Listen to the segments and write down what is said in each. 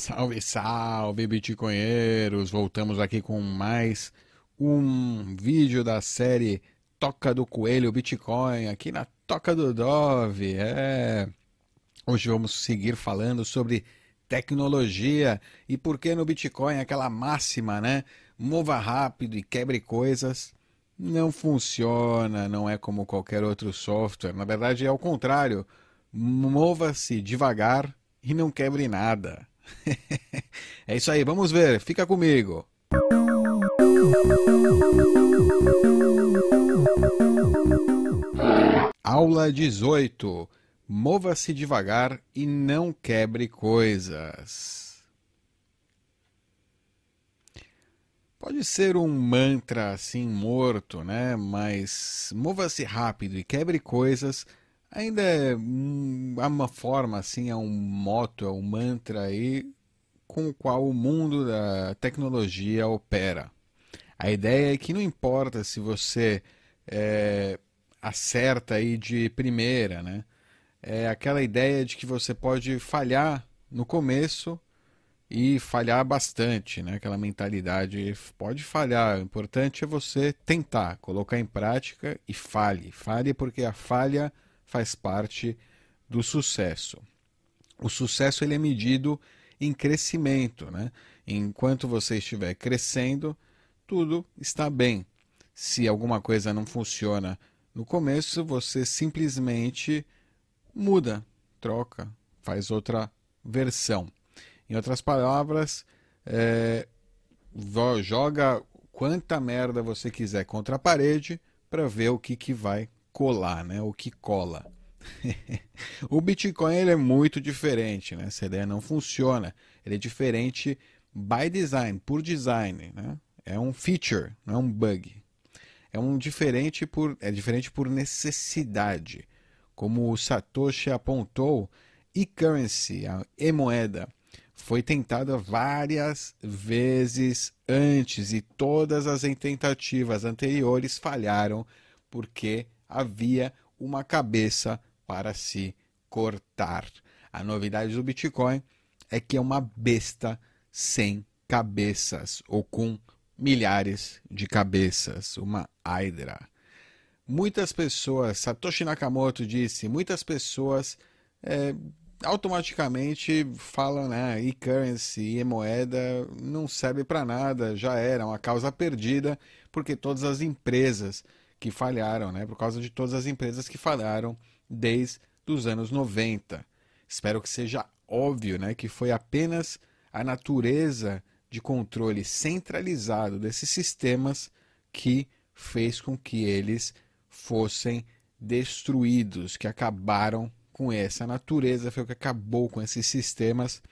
Salve, salve, bitcoinheiros! Voltamos aqui com mais um vídeo da série Toca do Coelho Bitcoin, aqui na Toca do Dove. É. Hoje vamos seguir falando sobre tecnologia e por que no Bitcoin aquela máxima, né? Mova rápido e quebre coisas. Não funciona, não é como qualquer outro software. Na verdade, é ao contrário. Mova-se devagar e não quebre nada. é isso aí, vamos ver, fica comigo. Aula 18. Mova-se devagar e não quebre coisas. Pode ser um mantra assim morto, né? Mas mova-se rápido e quebre coisas ainda é uma forma assim, é um moto, é um mantra aí com o qual o mundo da tecnologia opera. A ideia é que não importa se você é, acerta aí de primeira, né? É aquela ideia de que você pode falhar no começo e falhar bastante, né? Aquela mentalidade pode falhar. O importante é você tentar, colocar em prática e fale. Fale porque a falha faz parte do sucesso. O sucesso ele é medido em crescimento, né? Enquanto você estiver crescendo, tudo está bem. Se alguma coisa não funciona no começo, você simplesmente muda, troca, faz outra versão. Em outras palavras, é, joga quanta merda você quiser contra a parede para ver o que, que vai colar, né? O que cola. o Bitcoin ele é muito diferente, né? Essa ideia não funciona. Ele é diferente by design, por design, né? É um feature, não é um bug. É um diferente por é diferente por necessidade. Como o Satoshi apontou, e-currency, a e-moeda, foi tentada várias vezes antes e todas as tentativas anteriores falharam porque havia uma cabeça para se cortar. A novidade do Bitcoin é que é uma besta sem cabeças ou com milhares de cabeças, uma Hydra. Muitas pessoas, Satoshi Nakamoto disse, muitas pessoas é, automaticamente falam, né, e-currency, e-moeda não serve para nada, já era uma causa perdida, porque todas as empresas que falharam, né? Por causa de todas as empresas que falharam desde os anos 90. Espero que seja óbvio, né, que foi apenas a natureza de controle centralizado desses sistemas que fez com que eles fossem destruídos, que acabaram com essa natureza, foi o que acabou com esses sistemas,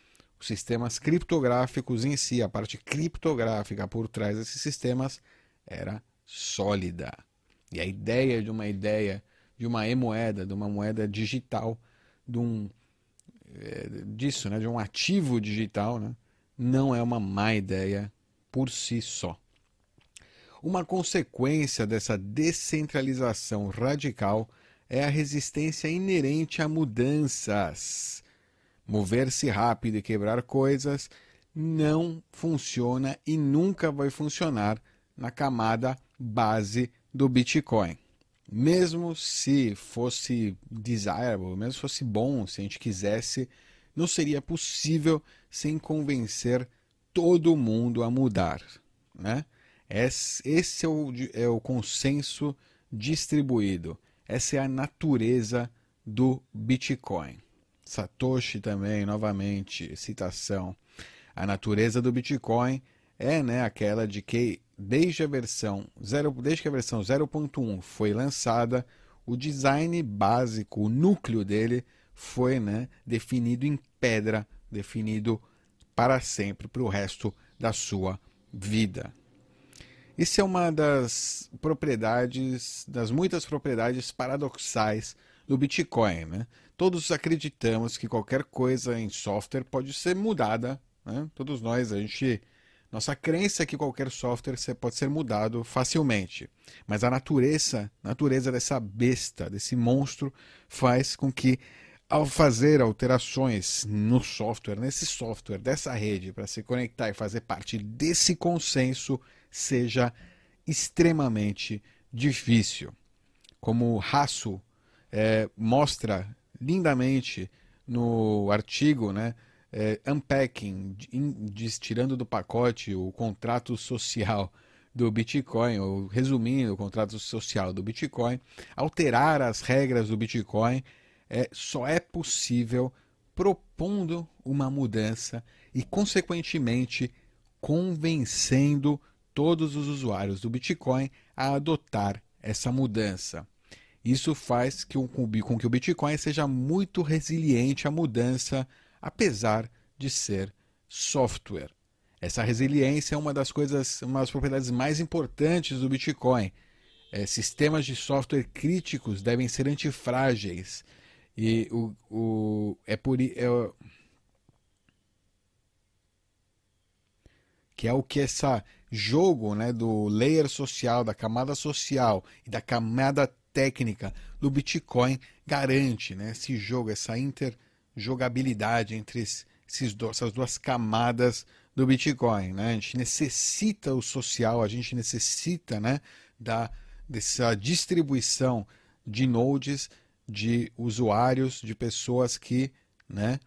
os sistemas criptográficos em si, a parte criptográfica por trás desses sistemas era sólida. E a ideia de uma ideia de uma e-moeda, de uma moeda digital, de um é, disso, né, de um ativo digital, né, não é uma má ideia por si só. Uma consequência dessa descentralização radical é a resistência inerente a mudanças. Mover-se rápido e quebrar coisas não funciona e nunca vai funcionar na camada base do Bitcoin. Mesmo se fosse desirable, mesmo se fosse bom, se a gente quisesse, não seria possível sem convencer todo mundo a mudar. Né? Esse é o, é o consenso distribuído. Essa é a natureza do Bitcoin. Satoshi também, novamente, citação. A natureza do Bitcoin é né, aquela de que desde a versão 0, desde que a versão 0.1 foi lançada, o design básico, o núcleo dele foi né, definido em pedra, definido para sempre, para o resto da sua vida. Isso é uma das propriedades, das muitas propriedades paradoxais do Bitcoin. Né? Todos acreditamos que qualquer coisa em software pode ser mudada. Né? Todos nós, a gente nossa crença é que qualquer software pode ser mudado facilmente, mas a natureza, natureza dessa besta, desse monstro, faz com que ao fazer alterações no software, nesse software dessa rede, para se conectar e fazer parte desse consenso, seja extremamente difícil. Como o Rasso é, mostra lindamente no artigo, né, é, Unpacking, tirando do pacote o contrato social do Bitcoin, ou resumindo o contrato social do Bitcoin, alterar as regras do Bitcoin é, só é possível propondo uma mudança e, consequentemente, convencendo todos os usuários do Bitcoin a adotar essa mudança. Isso faz com que o Bitcoin seja muito resiliente à mudança, apesar de ser software. Essa resiliência é uma das coisas, uma das propriedades mais importantes do Bitcoin. É, sistemas de software críticos devem ser antifrágeis. E o, o, é por é, que é o que esse jogo né, do layer social, da camada social e da camada técnica do Bitcoin garante, né, esse jogo, essa interjogabilidade entre esses essas duas camadas do Bitcoin. Né? A gente necessita o social, a gente necessita né, da, dessa distribuição de nodes de usuários, de pessoas que né,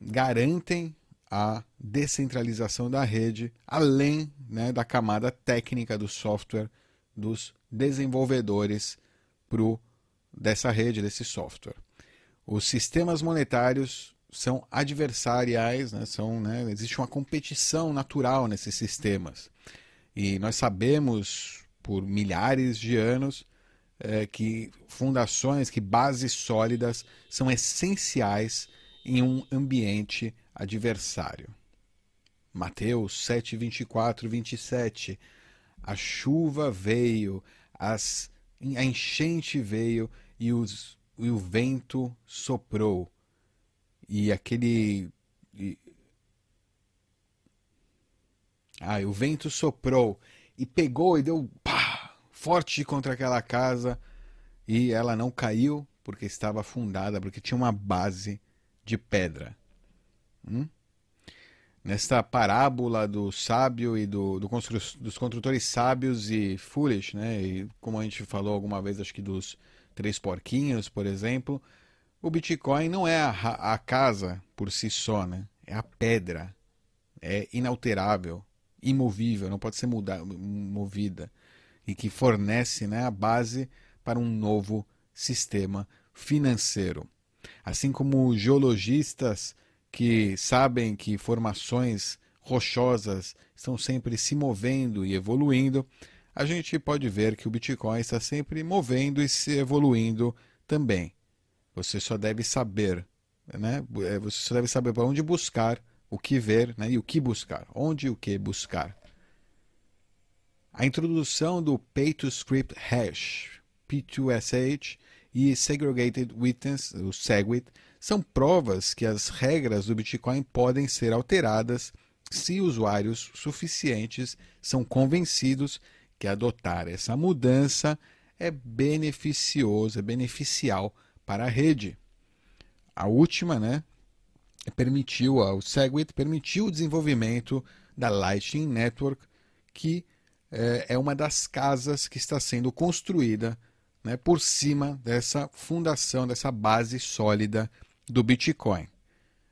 garantem a descentralização da rede, além né, da camada técnica do software dos desenvolvedores pro, dessa rede, desse software. Os sistemas monetários são adversariais, né, são, né, existe uma competição natural nesses sistemas. E nós sabemos por milhares de anos é, que fundações, que bases sólidas são essenciais em um ambiente adversário. Mateus 7, 24, 27. A chuva veio, as, a enchente veio e, os, e o vento soprou. E aquele. E, ah, o vento soprou e pegou e deu pá, forte contra aquela casa e ela não caiu porque estava afundada, porque tinha uma base de pedra. Hum? Nesta parábola do sábio e do, do constru, dos construtores sábios e foolish, né? E como a gente falou alguma vez, acho que dos três porquinhos, por exemplo, o Bitcoin não é a, a casa por si só, né? É a pedra. É inalterável, imovível, não pode ser muda, movida e que fornece né, a base para um novo sistema financeiro. Assim como geologistas que sabem que formações rochosas estão sempre se movendo e evoluindo, a gente pode ver que o Bitcoin está sempre movendo e se evoluindo também. Você só deve saber, né? É, você só deve saber para onde buscar, o que ver né? e o que buscar, onde e o que buscar. A introdução do Pay-to-Script Hash, P2SH, e Segregated Witness, o SegWit, são provas que as regras do Bitcoin podem ser alteradas se usuários suficientes são convencidos que adotar essa mudança é beneficioso, é beneficial para a rede. A última, né, permitiu, o SegWit permitiu o desenvolvimento da Lightning Network, que é, é uma das casas que está sendo construída né, por cima dessa fundação, dessa base sólida do Bitcoin.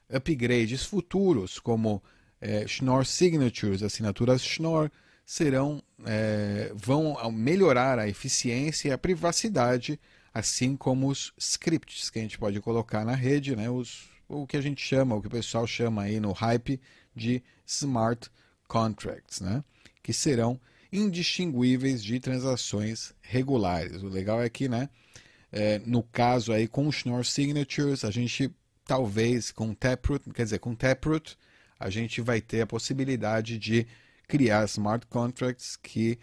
Upgrades futuros, como é, Schnorr Signatures, assinaturas Schnorr, serão, é, vão melhorar a eficiência e a privacidade, assim como os scripts que a gente pode colocar na rede, né, os, o que a gente chama, o que o pessoal chama aí no hype de smart contracts, né, que serão indistinguíveis de transações regulares. O legal é que, né, é, no caso aí com Schnorr Signatures, a gente talvez com Taproot, quer dizer, com Taproot, a gente vai ter a possibilidade de criar smart contracts que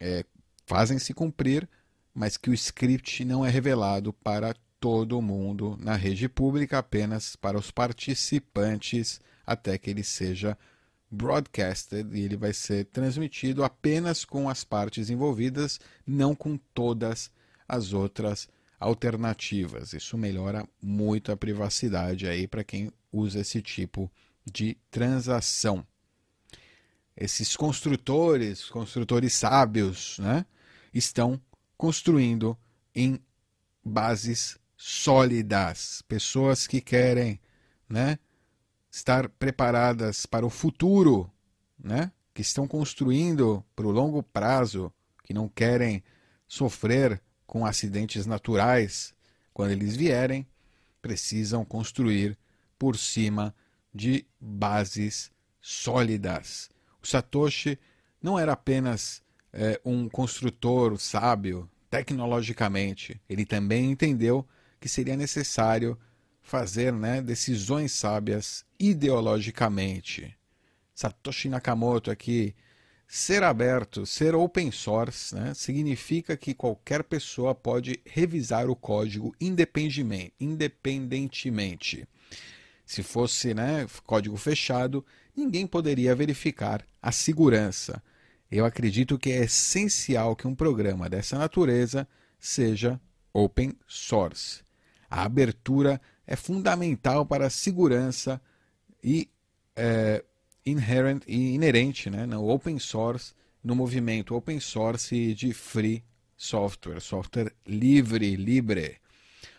é, fazem se cumprir, mas que o script não é revelado para todo mundo na rede pública, apenas para os participantes até que ele seja broadcasted e ele vai ser transmitido apenas com as partes envolvidas, não com todas as outras alternativas. Isso melhora muito a privacidade aí para quem usa esse tipo de transação. Esses construtores, construtores sábios, né, estão construindo em bases sólidas, pessoas que querem, né, estar preparadas para o futuro, né, que estão construindo para o longo prazo, que não querem sofrer com acidentes naturais quando eles vierem, precisam construir por cima de bases sólidas. O Satoshi não era apenas é, um construtor sábio tecnologicamente, ele também entendeu que seria necessário fazer né, decisões sábias ideologicamente. Satoshi Nakamoto aqui Ser aberto, ser open source, né, significa que qualquer pessoa pode revisar o código independentemente. Se fosse né, código fechado, ninguém poderia verificar a segurança. Eu acredito que é essencial que um programa dessa natureza seja open source. A abertura é fundamental para a segurança e é, inherent e inerente né, no open source, no movimento open source de free software, software livre, libre.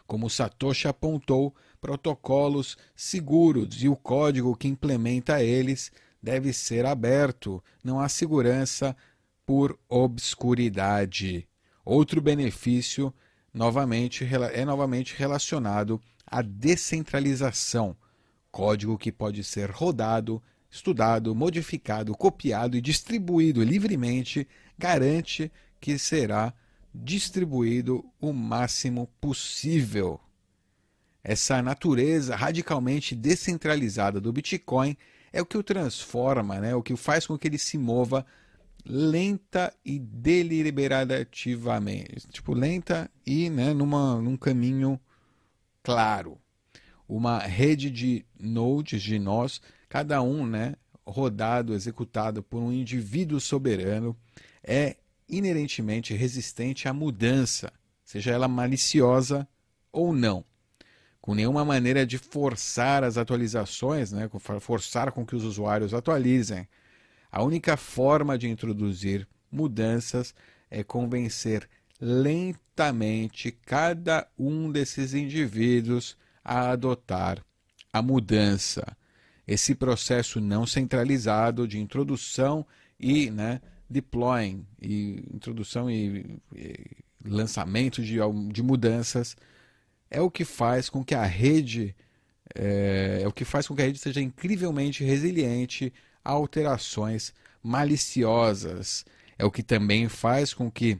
Como Satoshi apontou, protocolos seguros e o código que implementa eles deve ser aberto, não há segurança por obscuridade. Outro benefício novamente, é novamente relacionado à descentralização, código que pode ser rodado estudado, modificado, copiado e distribuído livremente garante que será distribuído o máximo possível. Essa natureza radicalmente descentralizada do Bitcoin é o que o transforma, né? o que faz com que ele se mova lenta e deliberativamente, tipo lenta e né, numa, num caminho claro. Uma rede de nodes de nós cada um, né, rodado, executado por um indivíduo soberano, é inerentemente resistente à mudança, seja ela maliciosa ou não. Com nenhuma maneira de forçar as atualizações, né, forçar com que os usuários atualizem. A única forma de introduzir mudanças é convencer lentamente cada um desses indivíduos a adotar a mudança esse processo não centralizado de introdução e né, deploying, e introdução e, e lançamento de, de mudanças, é o que faz com que a rede é, é, o que faz com que a rede seja incrivelmente resiliente a alterações maliciosas. É o que também faz com que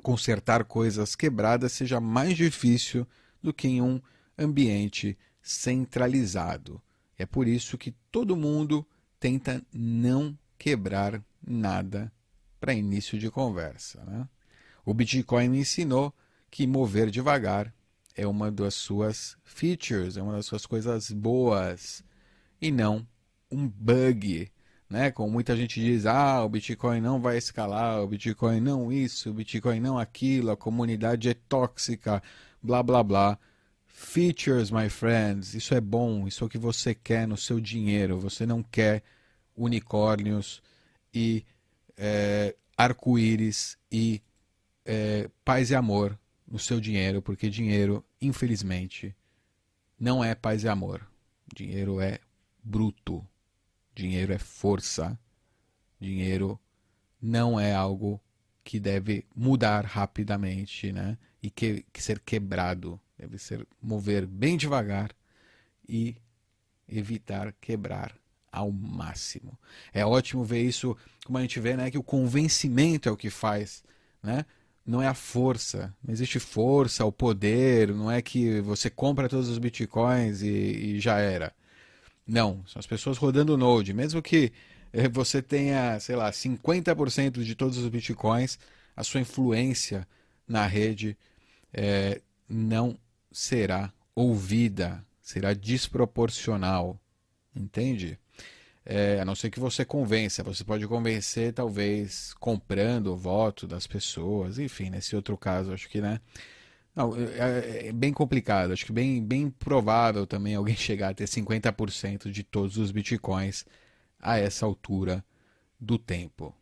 consertar coisas quebradas seja mais difícil do que em um ambiente centralizado. É por isso que todo mundo tenta não quebrar nada para início de conversa. Né? O Bitcoin me ensinou que mover devagar é uma das suas features, é uma das suas coisas boas e não um bug, né? Como muita gente diz, ah, o Bitcoin não vai escalar, o Bitcoin não isso, o Bitcoin não aquilo, a comunidade é tóxica, blá blá blá. Features, my friends, isso é bom, isso é o que você quer no seu dinheiro. Você não quer unicórnios e é, arco-íris e é, paz e amor no seu dinheiro, porque dinheiro, infelizmente, não é paz e amor. Dinheiro é bruto, dinheiro é força, dinheiro não é algo que deve mudar rapidamente, né? E que, que ser quebrado deve ser mover bem devagar e evitar quebrar ao máximo. É ótimo ver isso, como a gente vê, né, que o convencimento é o que faz, né? Não é a força, não existe força, o poder, não é que você compra todos os bitcoins e, e já era. Não, são as pessoas rodando o Node, mesmo que eh, você tenha, sei lá, 50% de todos os bitcoins, a sua influência na rede é, não será ouvida, será desproporcional. Entende? É, a não ser que você convença. Você pode convencer, talvez, comprando o voto das pessoas. Enfim, nesse outro caso, acho que né, Não, é, é, bem complicado. Acho que bem, bem provável também alguém chegar a ter 50% de todos os bitcoins a essa altura do tempo.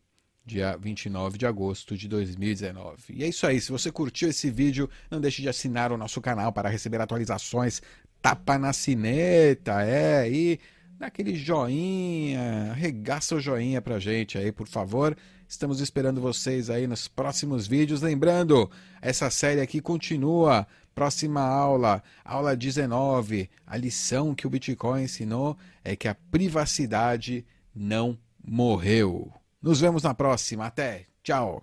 Dia 29 de agosto de 2019. E é isso aí. Se você curtiu esse vídeo, não deixe de assinar o nosso canal para receber atualizações. Tapa na sineta, é. E dá aquele joinha, arregaça o joinha pra gente aí, por favor. Estamos esperando vocês aí nos próximos vídeos. Lembrando, essa série aqui continua. Próxima aula, aula 19. A lição que o Bitcoin ensinou é que a privacidade não morreu. Nos vemos na próxima. Até. Tchau.